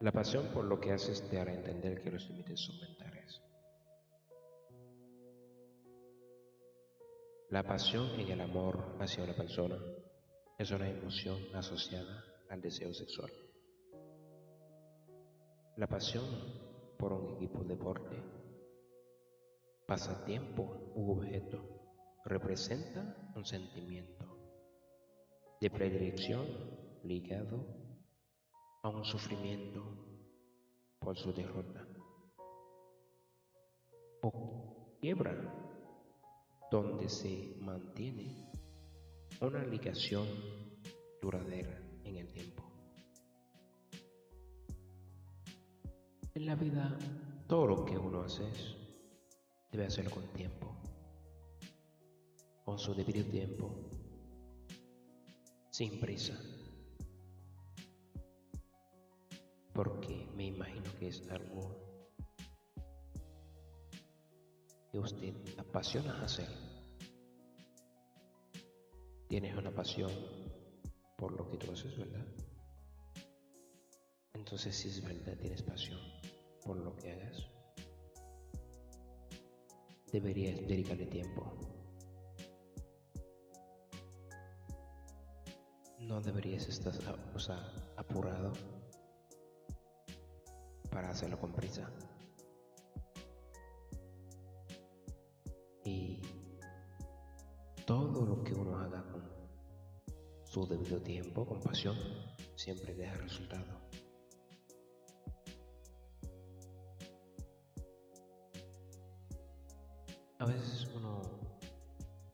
La pasión por lo que haces te hará entender que los límites son mentales. La pasión en el amor hacia una persona es una emoción asociada al deseo sexual. La pasión por un equipo de deporte, pasatiempo u objeto representa un sentimiento de predilección ligado a un sufrimiento por su derrota o quiebra donde se mantiene una ligación duradera en el tiempo. En la vida, todo lo que uno hace debe hacerlo con tiempo, con su debido tiempo, sin prisa, porque me imagino que es algo que usted apasiona hacer. Tienes una pasión por lo que tú haces, ¿verdad? Entonces si es verdad, tienes pasión por lo que hagas, deberías dedicarle tiempo. No deberías estar apurado para hacerlo con prisa. Y todo lo que uno haga con su debido tiempo, con pasión, siempre deja resultado. A veces uno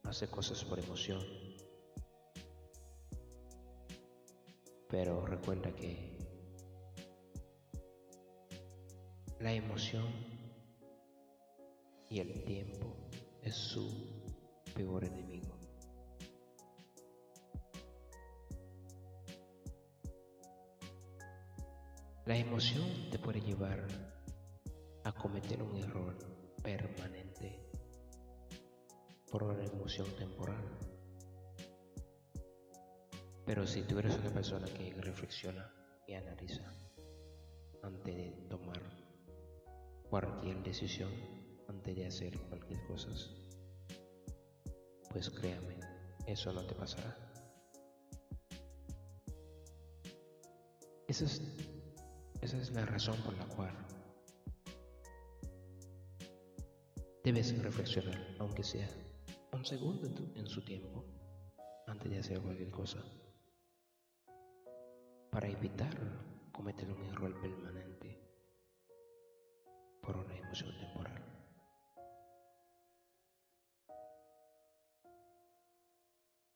hace cosas por emoción, pero recuerda que la emoción y el tiempo es su peor enemigo. La emoción te puede llevar a cometer un error permanente por una emoción temporal. Pero si tú eres una persona que reflexiona y analiza antes de tomar cualquier decisión, antes de hacer cualquier cosa, pues créame, eso no te pasará. Esa es, esa es la razón por la cual debes reflexionar, aunque sea un segundo en, su tiempo, antes de hacer cualquier cosa, para evitar cometer un error permanente temporal.